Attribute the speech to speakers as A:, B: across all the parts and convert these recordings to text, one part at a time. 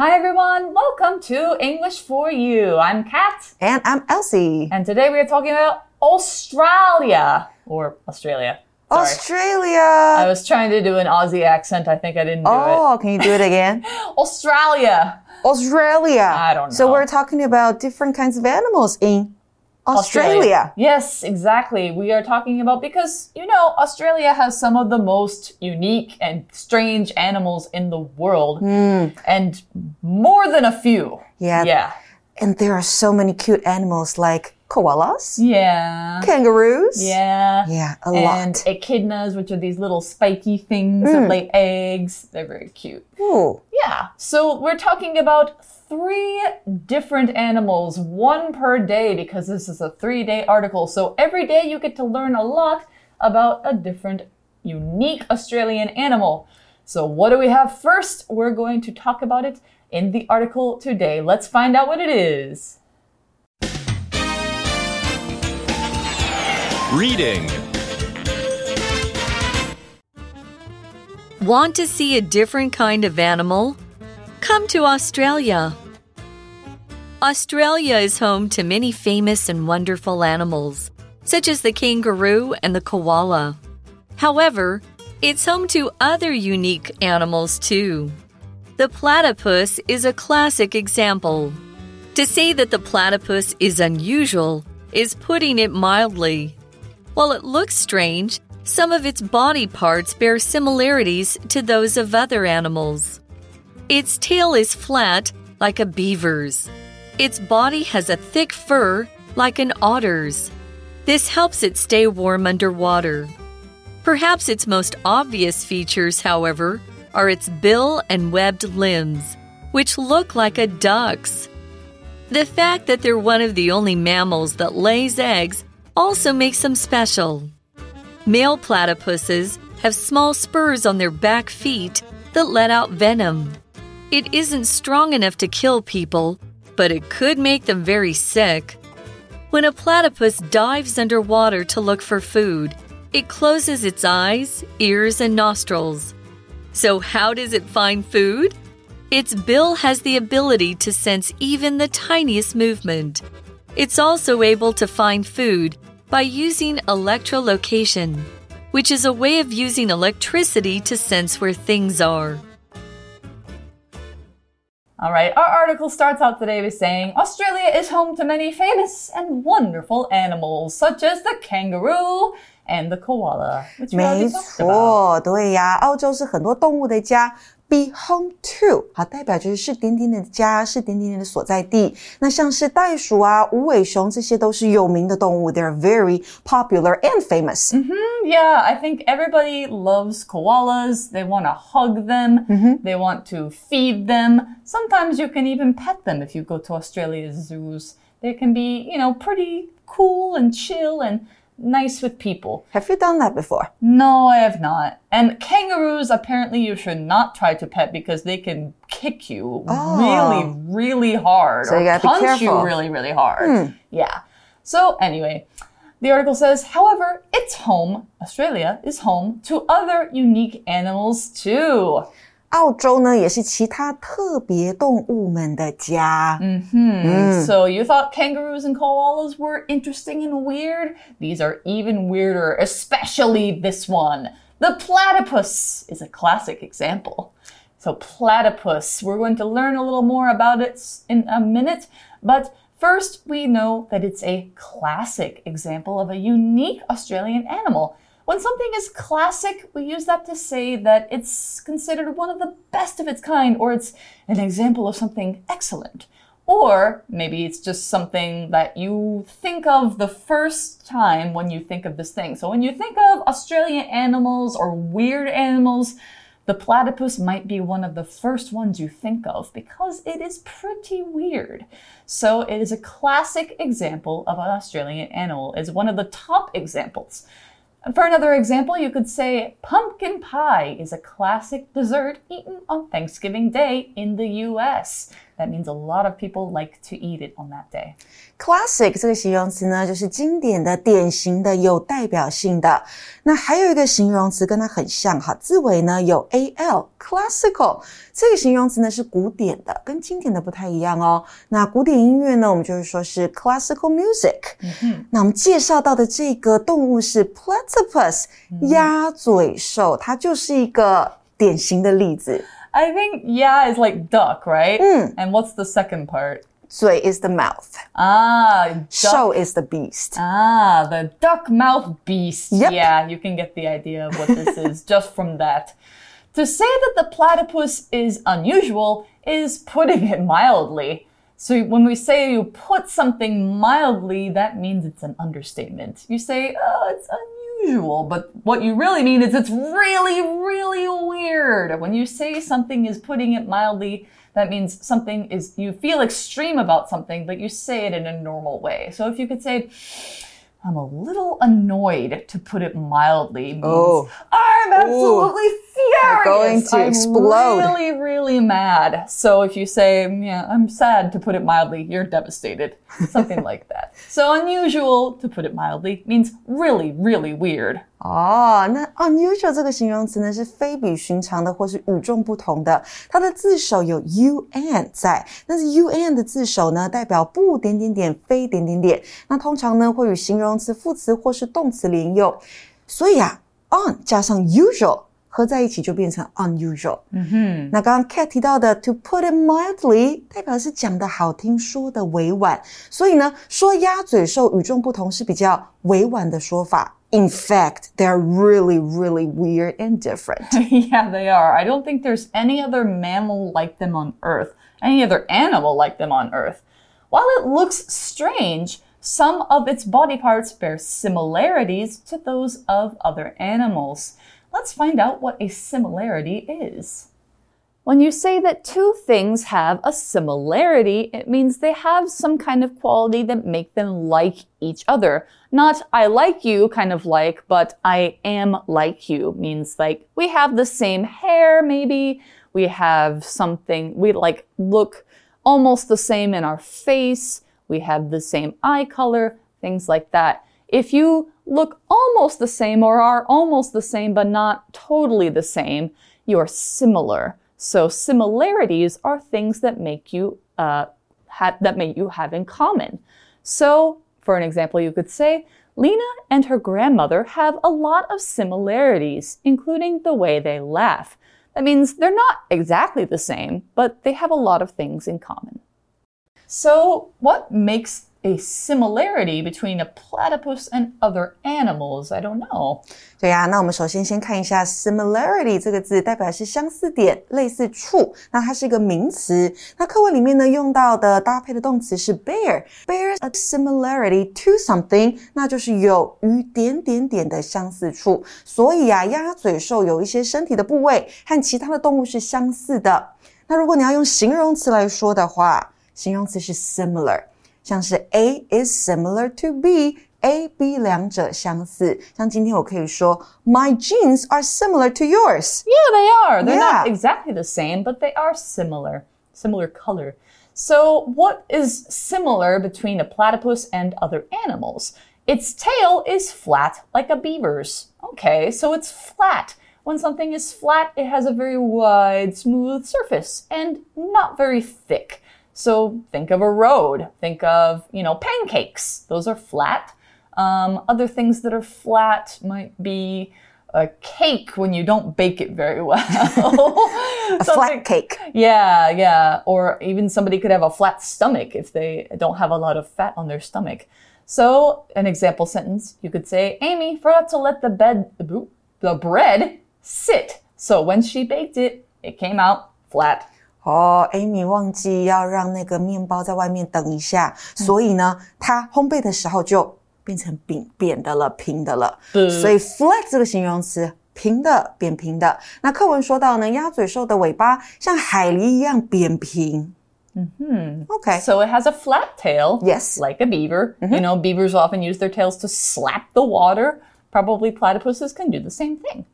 A: Hi everyone, welcome to English for You. I'm Kat,
B: And I'm Elsie.
A: and today we are talking about Australia or Australia. Sorry. I was trying to do an Aussie accent. I think I didn't do
B: Oh, can you do it again?
A: Australia.
B: Australia.
A: I don't know.
B: So we're talking about different kinds of animals in Australia.
A: Yes, exactly. We are talking about because, you know, Australia has some of the most unique and strange animals in the world. Hmm. And more than a few.
B: Yeah.
A: Yeah.
B: And there are so many cute animals like koalas,
A: Yeah.
B: kangaroos.
A: Yeah.
B: Yeah, a
A: and
B: lot.
A: echidnas, which are these little spiky things
B: Hmm.
A: that lay eggs. They're very cute.
B: Ooh.
A: Yeah. So we're talking about three different animals, one per day, because this is a three day article. So every day you get to learn a lot about a different, unique Australian animal. So what do we have first? We're going to talk about it in the article today. Let's find out what it is.
C: Reading.
D: Want to see a different kind of animal? Come to Australia. Australia is home to many famous and wonderful animals, such as the kangaroo and the koala. However, it's home to other unique animals too. The platypus is a classic example. To say that the platypus is unusual is putting it mildly. While it looks strange, some of its body parts bear similarities to those of other animals. Its tail is flat, like a beaver's. Its body has a thick fur, like an otter's. This helps it stay warm underwater. Perhaps its most obvious features, however, are its bill and webbed limbs, which look like a duck's. The fact that they're one of the only mammals that lays eggs also makes them special. Male platypuses have small spurs on their back feet that let out venom. It isn't strong enough to kill people, but it could make them very sick. When a platypus dives underwater to look for food, it closes its eyes, ears, and nostrils. So, how does it find food? Its bill has the ability to sense even the tiniest movement. It's also able to find food by using electrolocation, which is a way of using electricity to sense where things are.
A: All right, our article starts out today by saying Australia is home to many famous and wonderful animals, such as the kangaroo and the koala, which we
B: 没
A: already talked about.
B: 错，对呀，澳洲是很多动物的家。Be home to，好，代表就是是点点点的家，是点点点的所在地。那像是袋鼠啊、无尾熊，这些都是有名的动物，They're very popular and famous。
A: Yeah, I think everybody loves koalas. They want to hug them. They want to feed them. Sometimes you can even pet them if you go to Australia's zoos. They can be, you know, pretty cool and chill and nice with people.
B: Have you done that before?
A: No, I have not. And kangaroos, apparently, you should not try to pet because they can kick you really, oh. really hard
B: So
A: or punch you really, really hard. Hmm. Yeah. So, anyway, the article says, however, it's home, Australia is home to other unique animals too.
B: 澳洲呢，也是其他特别动物们的家。
A: So, you thought kangaroos and koalas were interesting and weird? These are even weirder, especially this one. The platypus is a classic example. So, platypus, we're going to learn a little more about it in a minute, but first we know that it's a classic example of a unique Australian animal. when something is classic, we use that to say that it's considered one of the best of its kind, or it's an example of something excellent. Or maybe it's just something that you think of the first time when you think of this thing. So when you think of Australian animals or weird animals, the platypus might be one of the first ones you think of because it is pretty weird. So it is a classic example of an Australian animal. It's one of the top examples. For another example, you could say pumpkin pie is a classic dessert eaten on Thanksgiving Day in the US. That means a lot of people like to eat it on that day.
B: Classic 这个形容词呢，就是经典的、典型的、有代表性的。那还有一个形容词跟它很像哈，字尾呢有 al，classical 这个形容词呢是古典的，跟经典的不太一样哦。那古典音乐呢，我们就是说是 classical music。嗯那我们介绍到的这个动物是 platypus，鸭嘴兽，它就是一个典型的例子。
A: I think yeah is like duck, right?
B: Mm.
A: And what's the second part?
B: 嘴 is the mouth,
A: Ah, duck.
B: show is the beast.
A: Ah, the duck mouth beast.
B: Yep.
A: Yeah, you can get the idea of what this is just from that. To say that the platypus is unusual is putting it mildly. So when we say you put something mildly, that means it's an understatement. You say, oh, it's unusual, but what you really mean is it's really, really weird. When you say something is putting it mildly, that means something is, you feel extreme about something, but you say it in a normal way. So if you could say, I'm a little annoyed, to put it mildly, means
B: Oh.
A: I'm absolutely furious.
B: going to
A: I'm
B: explode.
A: really, really mad. So if you say, yeah, I'm sad, to put it mildly, you're devastated. Something like that. So unusual, to put it mildly, means really, really weird.
B: 哦，那 unusual 这个形容词呢是非比寻常的或是与众不同的。它的字首有 un 在，但是 un 的字首呢代表不点点点非点点点，那通常呢会与形容词、副词或是动词连用。所以啊，on 加上 usual 合在一起就变成 unusual。嗯哼，那刚刚 Cat 提到的 to put it mildly 代表是讲的好听，说的委婉。所以呢，说鸭嘴兽与众不同是比较委婉的说法。In fact, they're really, really weird and different.
A: yeah, they are. I don't think there's any other mammal like them on Earth, any other animal like them on Earth. While it looks strange, some of its body parts bear similarities to those of other animals. Let's find out what a similarity is. When you say that two things have a similarity, it means they have some kind of quality that make them like each other. Not I like you kind of like, but I am like you means like we have the same hair maybe, we have something we like look almost the same in our face, we have the same eye color, things like that. If you look almost the same or are almost the same but not totally the same, you are similar. So similarities are things that make you uh, ha- that make you have in common. So, for an example, you could say Lena and her grandmother have a lot of similarities, including the way they laugh. That means they're not exactly the same, but they have a lot of things in common. So, what makes a similarity between a platypus and other animals? I don't know.
B: 对呀、那我们首先先看一下 similarity 这个字，代表是相似点、类似处。那它是一个名词。那课文里面呢用到的搭配的动词是 bear。bear a similarity to something，那就是有与点点点的相似处。所以啊，鸭嘴兽有一些身体的部位和其他的动物是相似的。那如果你要用形容词来说的话，形容词是 similar。 像是 A is similar to B。A、B 两者相似，像今天我可以说，My jeans are similar to yours。
A: Yeah, they are. They're not
B: Yeah.
A: exactly the same, but they are similar. Similar color. So, what is similar between a platypus and other animals? Its tail is flat like a beaver's. Okay, so it's flat. When something is flat, it has a very wide, smooth surface and not very thick. So think of a road. Think of, you know, pancakes. Those are flat. Um, other things that are flat might be a cake when you don't bake it very well.
B: A flat cake.
A: Yeah, yeah. Or even somebody could have a flat stomach if they don't have a lot of fat on their stomach. So, an example sentence, you could say, Amy forgot to let the bed, the bread sit. So when she baked it, it came out flat.
B: 哦，Amy 忘记要让那个面包在外面等一下，所以呢，它烘焙的时候就变成扁扁的了，平的了。所以 flat 这个形容词，平的、扁平的。那课文说到呢，鸭嘴兽的尾巴像海狸一样扁平。嗯哼
A: OK，So it has a flat tail.
B: Yes.
A: Like a beaver. You know, beavers often use their tails to slap the water. Probably platypuses can do the same thing.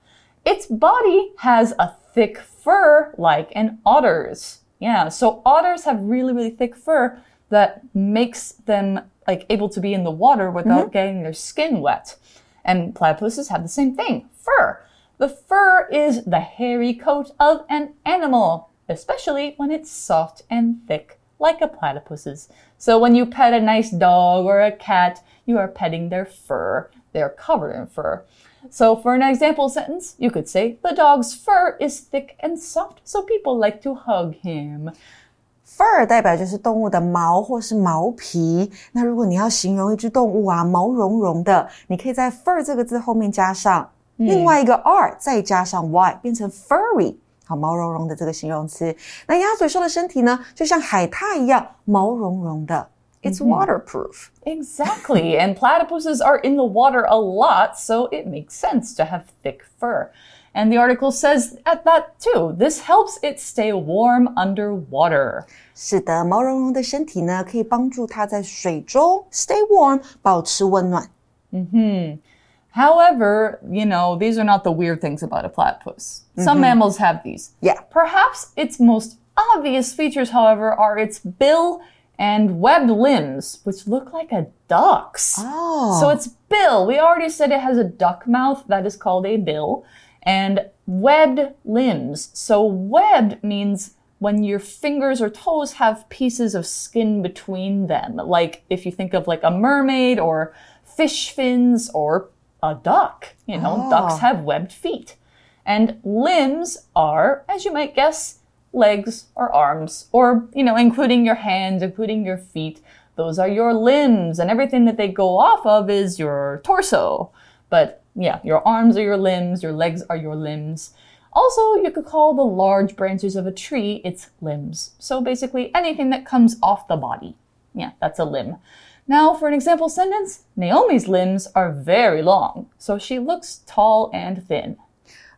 A: Its body has a thick fur like an otter's. Yeah, so otters have really, really thick fur that makes them like able to be in the water without mm-hmm. getting their skin wet. And platypuses have the same thing, fur. The fur is the hairy coat of an animal, especially when it's soft and thick, like a platypus's. So when you pet a nice dog or a cat, you are petting their fur. They're covered in fur. So for an example sentence, you could say, the dog's fur is thick and soft, so people like to hug him.
B: Fur 代表就是动物的毛或是毛皮。那如果你要形容一只动物啊，毛茸茸的，你可以在 fur 这个字后面加上另外一个 r，再加上 y，变成 furry。好，毛茸茸的这个形容词。那鸭嘴兽的身体呢，就像海獭一样，毛茸茸的。 It's waterproof.
A: Exactly. and platypuses are in the water a lot, so it makes sense to have thick fur. And the article says at that too. This helps it stay warm underwater.
B: 是的，毛茸茸的身体呢，可以帮助它在水中 stay warm，保持温暖。
A: However, you know, these are not the weird things about a platypus. Some mammals have these.
B: Yeah.
A: Perhaps its most obvious features, however, are its bill and webbed limbs, which look like a duck's.
B: Oh.
A: So its bill, we already said it has a duck mouth, that is called a bill, and webbed limbs. So webbed means when your fingers or toes have pieces of skin between them. Like if you think of like a mermaid or fish fins or a duck, you know, ducks ah. have webbed feet. And limbs are, as you might guess, legs or arms, or, you know, including your hands, including your feet. Those are your limbs, and everything that they go off of is your torso. But yeah, your arms are your limbs, your legs are your limbs. Also, you could call the large branches of a tree its limbs. So basically, anything that comes off the body. Yeah, that's a limb. Now, for an example sentence, Naomi's limbs are very long, so she looks tall and thin.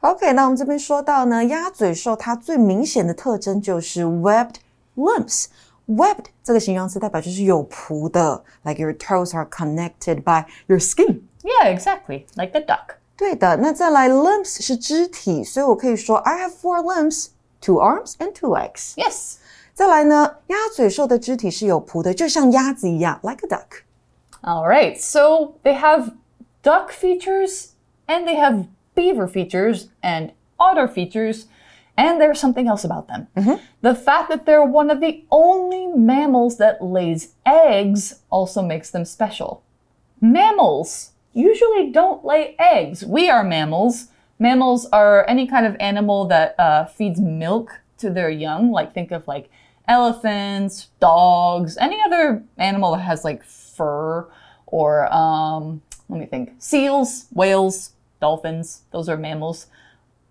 B: OK，那我们这边说到呢，鸭嘴兽它最明显的特征就是 webbed limbs。Webbed 这个形容词代表就是有蹼的，like your toes are connected by your skin。
A: Yeah, exactly, like a duck.
B: 对的，那再来 limbs 是肢体，所以我可以说 I have four limbs, two arms and two legs。
A: Yes.
B: 再来呢，鸭嘴兽的肢体是有蹼的，就像鸭子一样，like a duck。
A: All right, so they have duck features and they have beaver features and otter features, and there's something else about them. The fact that they're one of the only mammals that lays eggs also makes them special. Mammals usually don't lay eggs. We are mammals. Mammals are any kind of animal that uh, feeds milk to their young. Like think of like elephants, dogs, any other animal that has like fur or um, let me think, seals, whales, dolphins. Those are mammals.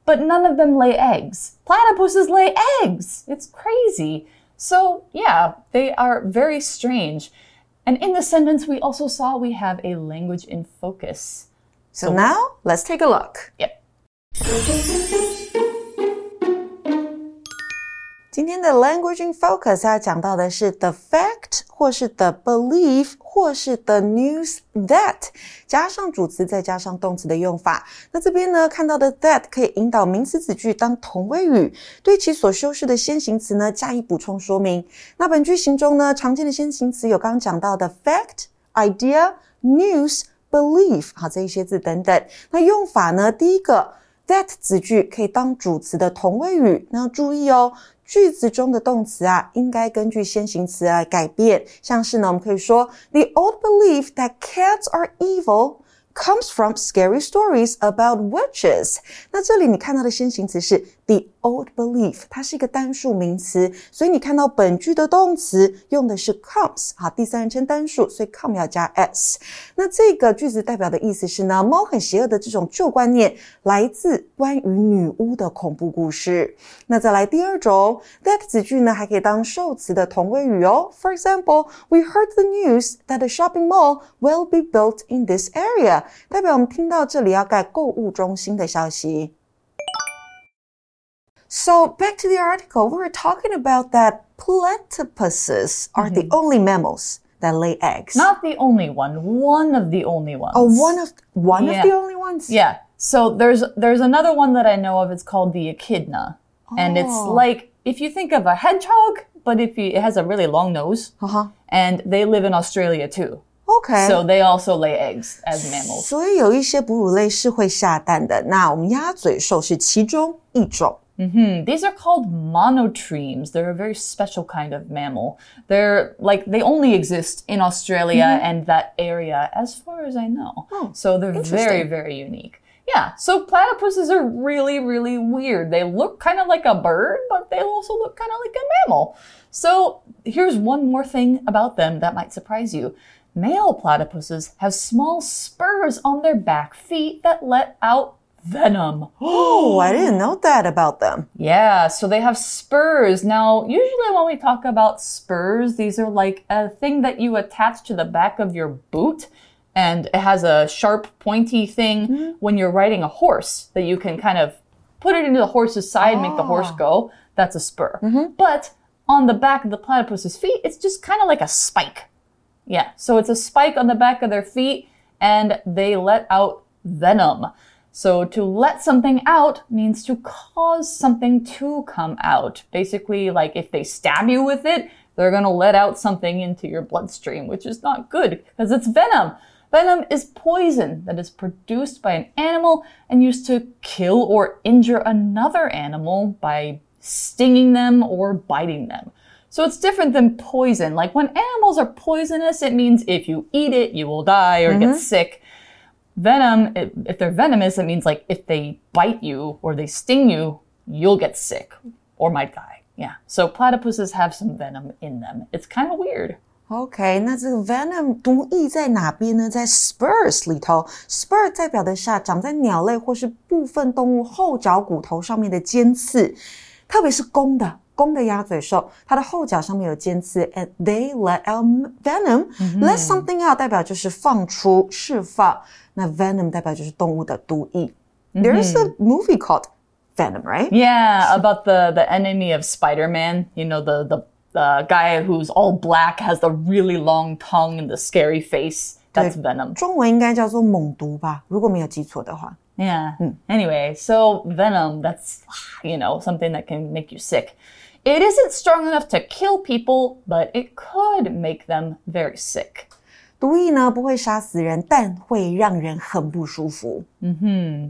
A: But none of them lay eggs. Platypuses lay eggs. It's crazy. So yeah, they are very strange. And in the sentence, we also saw we have a language in focus.
B: So now let's take a look.
A: Yep.
B: 今天的 language in focus 要讲到的是 the fact 或是 the belief 或是 the news that 加上主词再加上动词的用法。那这边呢看到的 that 可以引导名词子句当同位语，对其所修饰的先行词呢加以补充说明。那本句型中呢常见的先行词有刚刚讲到的 fact、idea、news、belief 好这一些字等等。那用法呢，第一个 that 子句可以当主词的同位语，那要注意哦。句子中的动词啊，应该根据先行词来改变。像是呢，我们可以说，The old belief that cats are evil comes from scary stories about witches。那这里你看到的先行词是 the old belief，它是一个单数名词，所以你看到本句的动词用的是 comes，好，第三人称单数，所以 come 要加 s。那这个句子代表的意思是呢，猫很邪恶的这种旧观念来自关于女巫的恐怖故事。那再来第二种，that 子句呢还可以当受词的同位语哦。For example, we heard the news that a shopping mall will be built in this area， 代表我们听到这里要盖购物中心的消息。So back to the article, we were talking about that platypuses are the only mammals that lay eggs.
A: Not the only one, one of the only ones.
B: oh, one of one
A: Yeah.
B: of the only ones.
A: Yeah. So there's there's another one that I know of. It's called the echidna, and it's
B: Oh.
A: like if you think of a hedgehog, but if you, it has a really long nose,
B: 哈哈
A: and they live in Australia too.
B: ，OK。
A: So they also lay eggs as mammals.
B: 所以有一些哺乳类是会下蛋的，那我们鸭嘴兽是其中一种。
A: Hmm, These are called monotremes. They're a very special kind of mammal. They're like they only exist in Australia and that area, as far as I know. so they're very, very unique. Yeah, so platypuses are really, really weird. They look kind of like a bird, but they also look kind of like a mammal. So here's one more thing about them that might surprise you. Male platypuses have small spurs on their back feet that let out venom.
B: Oh, I didn't know that about them.
A: Yeah, so they have spurs. Now, usually when we talk about spurs, these are like a thing that you attach to the back of your boot. And it has a sharp, pointy thing hmm. when you're riding a horse that you can kind of put it into the horse's side, make the horse ah. go. That's a spur. Mm-hmm. But on the back of the platypus's feet, it's just kind of like a spike. Yeah, so it's a spike on the back of their feet, and they let out venom. So to let something out means to cause something to come out. Basically, like if they stab you with it, they're gonna let out something into your bloodstream, which is not good because it's venom. Venom is poison that is produced by an animal and used to kill or injure another animal by stinging them or biting them. So it's different than poison. Like when animals are poisonous, it means if you eat it, you will die or get sick. Venom, if if they're venomous, it means like if they bite you or they sting you, you'll get sick or might die. Yeah. So platypuses have some venom in them. It's kind of weird.
B: OK，那这个 venom 毒液在哪边呢？在 spurs 里头，spur 代表的是啊长在鸟类或是部分动物后脚骨头上面的尖刺，特别是公的。 公的鸭嘴兽，它的后脚上面有尖刺，and they let out venom、let something out 代表就是放出、释放，那 venom 代表就是动物的毒液。There's a movie called Venom, right?
A: Yeah, about the the enemy of Spider-Man. You know the the the guy who's all black, has the really long tongue and the scary face. That's venom.
B: 中文应该叫做猛毒吧，如果没有记错的话。
A: Yeah. Anyway, so venom, that's, you know, something that can make you sick. It isn't strong enough to kill people, but it could make them very sick.
B: 毒液呢不会杀死人，但会让人很不舒服。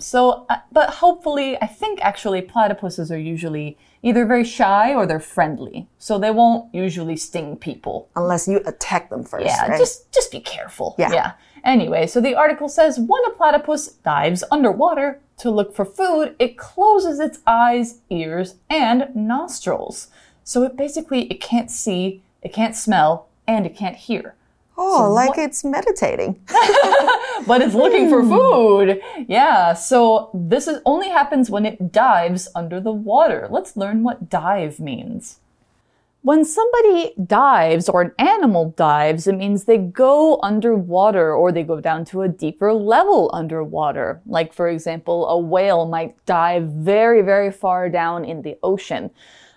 A: So, uh, but hopefully, I think actually platypuses are usually either very shy or they're friendly. So they won't usually sting people.
B: Unless you attack them first,
A: Yeah,
B: right?
A: just just be careful.
B: Yeah.
A: Anyway, so the article says when a platypus dives underwater to look for food, it closes its eyes, ears, and nostrils. So it basically it can't see, it can't smell, and it can't hear.
B: oh, like
A: what-
B: it's meditating.
A: But it's looking for hmm. food. Yeah, so this is only happens when it dives under the water. Let's learn what dive means. When somebody dives or an animal dives, it means they go underwater or they go down to a deeper level underwater. Like, for example, a whale might dive very, very far down in the ocean.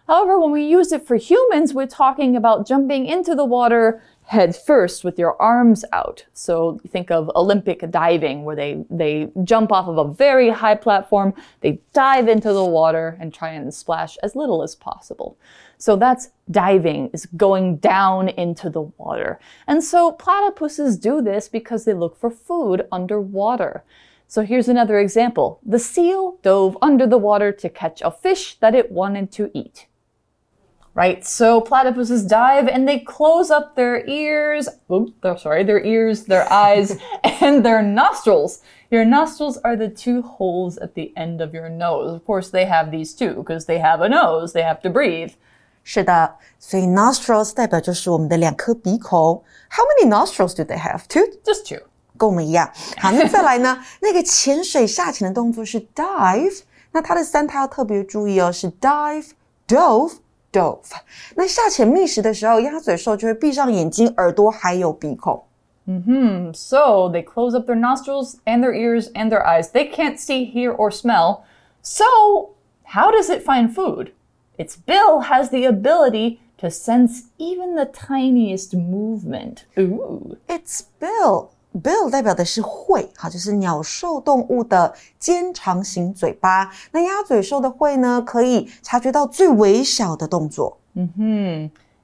A: However, when we use it for humans, we're talking about jumping into the water head first with your arms out. So think of Olympic diving where they, they jump off of a very high platform, they dive into the water and try and splash as little as possible. So that's diving, is going down into the water. And so platypuses do this because they look for food underwater. So here's another example. The seal dove under the water to catch a fish that it wanted to eat. Right, so platypuses dive and they close up their ears, oops, they're sorry, their ears, their eyes, and their nostrils. Your nostrils are the two holes at the end of your nose. Of course, they have these too, because they have a nose, they have to breathe.
B: 是的，所以 nostrils 代表就是我们的两颗鼻孔。How many nostrils do they have? Two.
A: Just two.
B: 跟我们一样。好，那再来呢？那个潜水下潜的动作是 dive，那它的三它要特别注意哦，是 dive、dove、dove。那下潜觅食的时候，鸭嘴兽就会闭上眼睛、耳朵还有鼻孔。
A: So they close up their nostrils and their ears and their eyes. They can't see, hear, or smell. So, how does it find food? Its bill has the ability to sense even the tiniest movement. Ooh.
B: Its bill bill 代表的是喙，好，就是鸟兽动物的尖长型嘴巴。那鸭嘴兽的喙呢，可以察觉到最微小的动作。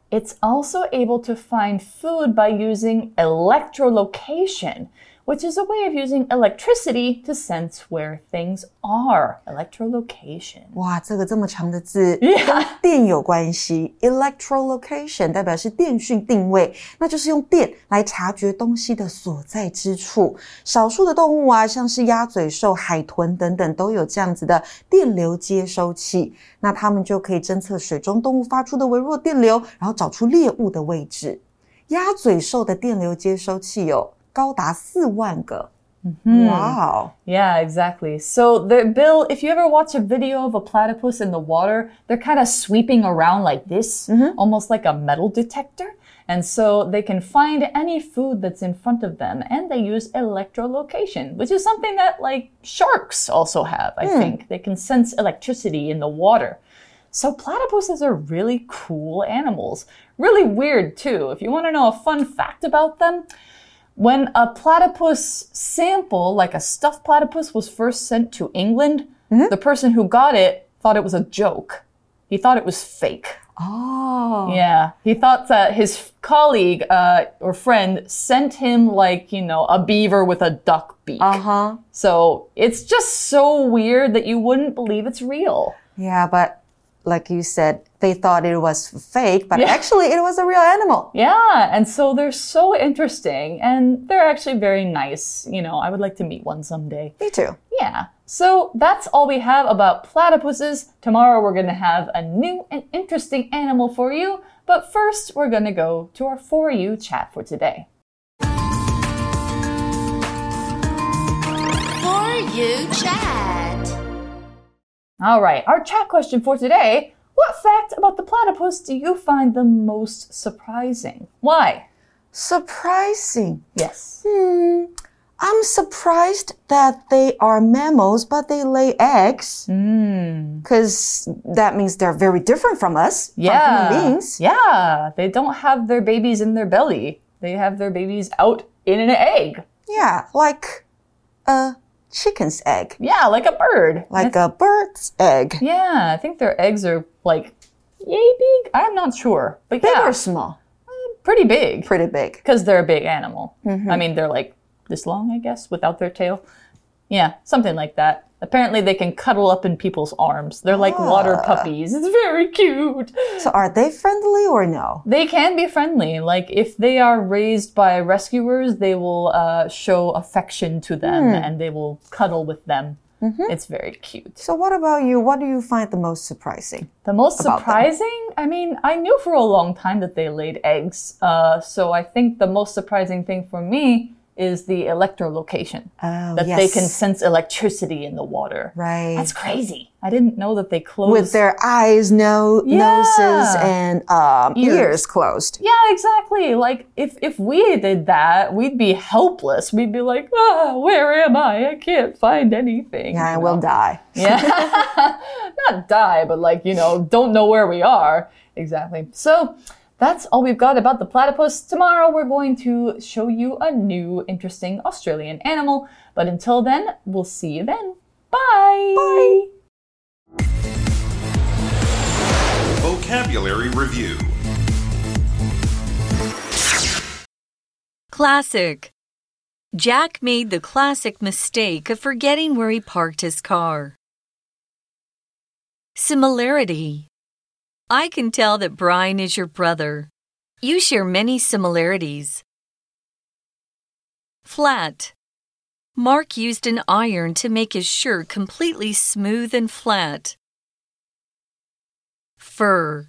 A: It's also able to find food by using electrolocation, which is a way of using electricity to sense where things are. Electrolocation.
B: 哇，这个这么长的字跟电有关系。Electrolocation 代表是电讯定位，那就是用电来察觉东西的所在之处。少数的动物啊，像是鸭嘴兽、海豚等等，都有这样子的电流接收器，那它们就可以侦测水中动物发出的微弱电流，然后找出猎物的位置。鸭嘴兽的电流接收器有 高达四万个。哇哦！
A: Yeah, exactly. So the bill, if you ever watch a video of a platypus in the water, they're kind of sweeping around like this, almost like a metal detector. And so they can find any food that's in front of them and they use electrolocation, which is something that like sharks also have, I think. They can sense electricity in the water. So platypuses are really cool animals. Really weird too. If you want to know a fun fact about them, when a platypus sample, like a stuffed platypus, was first sent to England, mm -hmm. the person who got it thought it was a joke. He thought it was fake.
B: Oh.
A: Yeah. He thought that his colleague uh, or friend sent him, like, you know, a beaver with a duck beak.
B: Uh huh.
A: So it's just so weird that you wouldn't believe it's real.
B: Yeah, but like you said, they thought it was fake, but actually it was a real animal.
A: Yeah, and so they're so interesting and they're actually very nice. You know, I would like to meet one someday.
B: Me too.
A: Yeah. So that's all we have about platypuses. Tomorrow we're going to have a new and interesting animal for you. But first, we're going to go to our For You chat for today.
C: For you chat.
A: All right, our chat question for today What fact about the platypus do you find the most surprising? Why?
B: Surprising.
A: Yes.
B: Hmm. I'm surprised that they are mammals, but they lay eggs. Because that means they're very different from us, from
A: Yeah.
B: human beings.
A: Yeah, they don't have their babies in their belly. They have their babies out in an egg.
B: Yeah, like a chicken's egg,
A: Yeah, like a bird.
B: like a bird's egg.
A: Yeah, I think their eggs are like yay big. I'm not sure, but
B: Big
A: yeah,
B: or small?
A: Uh, pretty big
B: Pretty big.
A: because they're a big animal. Mm-hmm. I mean, they're like this long, I guess, without their tail. Yeah, something like that. Apparently, they can cuddle up in people's arms. They're like water puppies. It's very cute.
B: So are they friendly or no?
A: They can be friendly. Like if they are raised by rescuers, they will uh, show affection to them and they will cuddle with them. It's very cute.
B: So what about you? What do you find the most surprising?
A: The most
B: about them?
A: surprising, I mean, I knew for a long time that they laid eggs. Uh, so I think the most surprising thing for me is the electrolocation.
B: Oh,
A: that they can sense electricity in the water.
B: Right.
A: That's crazy. I didn't know that they close.
B: With their eyes, no
A: Yeah.
B: noses, and um,
A: Ears.
B: ears closed.
A: yeah, exactly. Like if if we did that, we'd be helpless. We'd be like, ah, where am I? I can't find anything.
B: Yeah, I will die.
A: Yeah. Not die, but like, you know, don't know where we are. Exactly. So that's all we've got about the platypus. Tomorrow we're going to show you a new interesting Australian animal. But until then, we'll see you then. Bye. Bye.
E: Vocabulary Review
D: Classic. Jack made the classic mistake of forgetting where he parked his car. Similarity. I can tell that Brian is your brother. You share many similarities. Flat. Mark used an iron to make his shirt completely smooth and flat. Fur.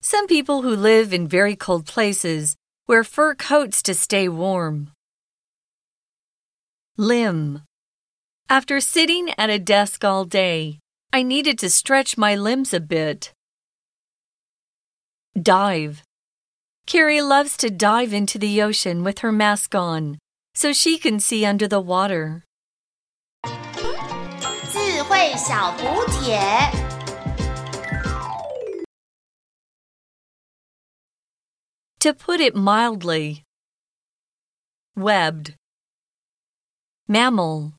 D: Some people who live in very cold places wear fur coats to stay warm. Limb. After sitting at a desk all day, I needed to stretch my limbs a bit. Dive. Carrie loves to dive into the ocean with her mask on so she can see under the water.
C: 智慧小补帖。
D: To put it mildly, webbed. mammal,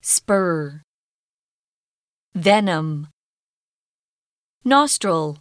D: spur, venom, nostril,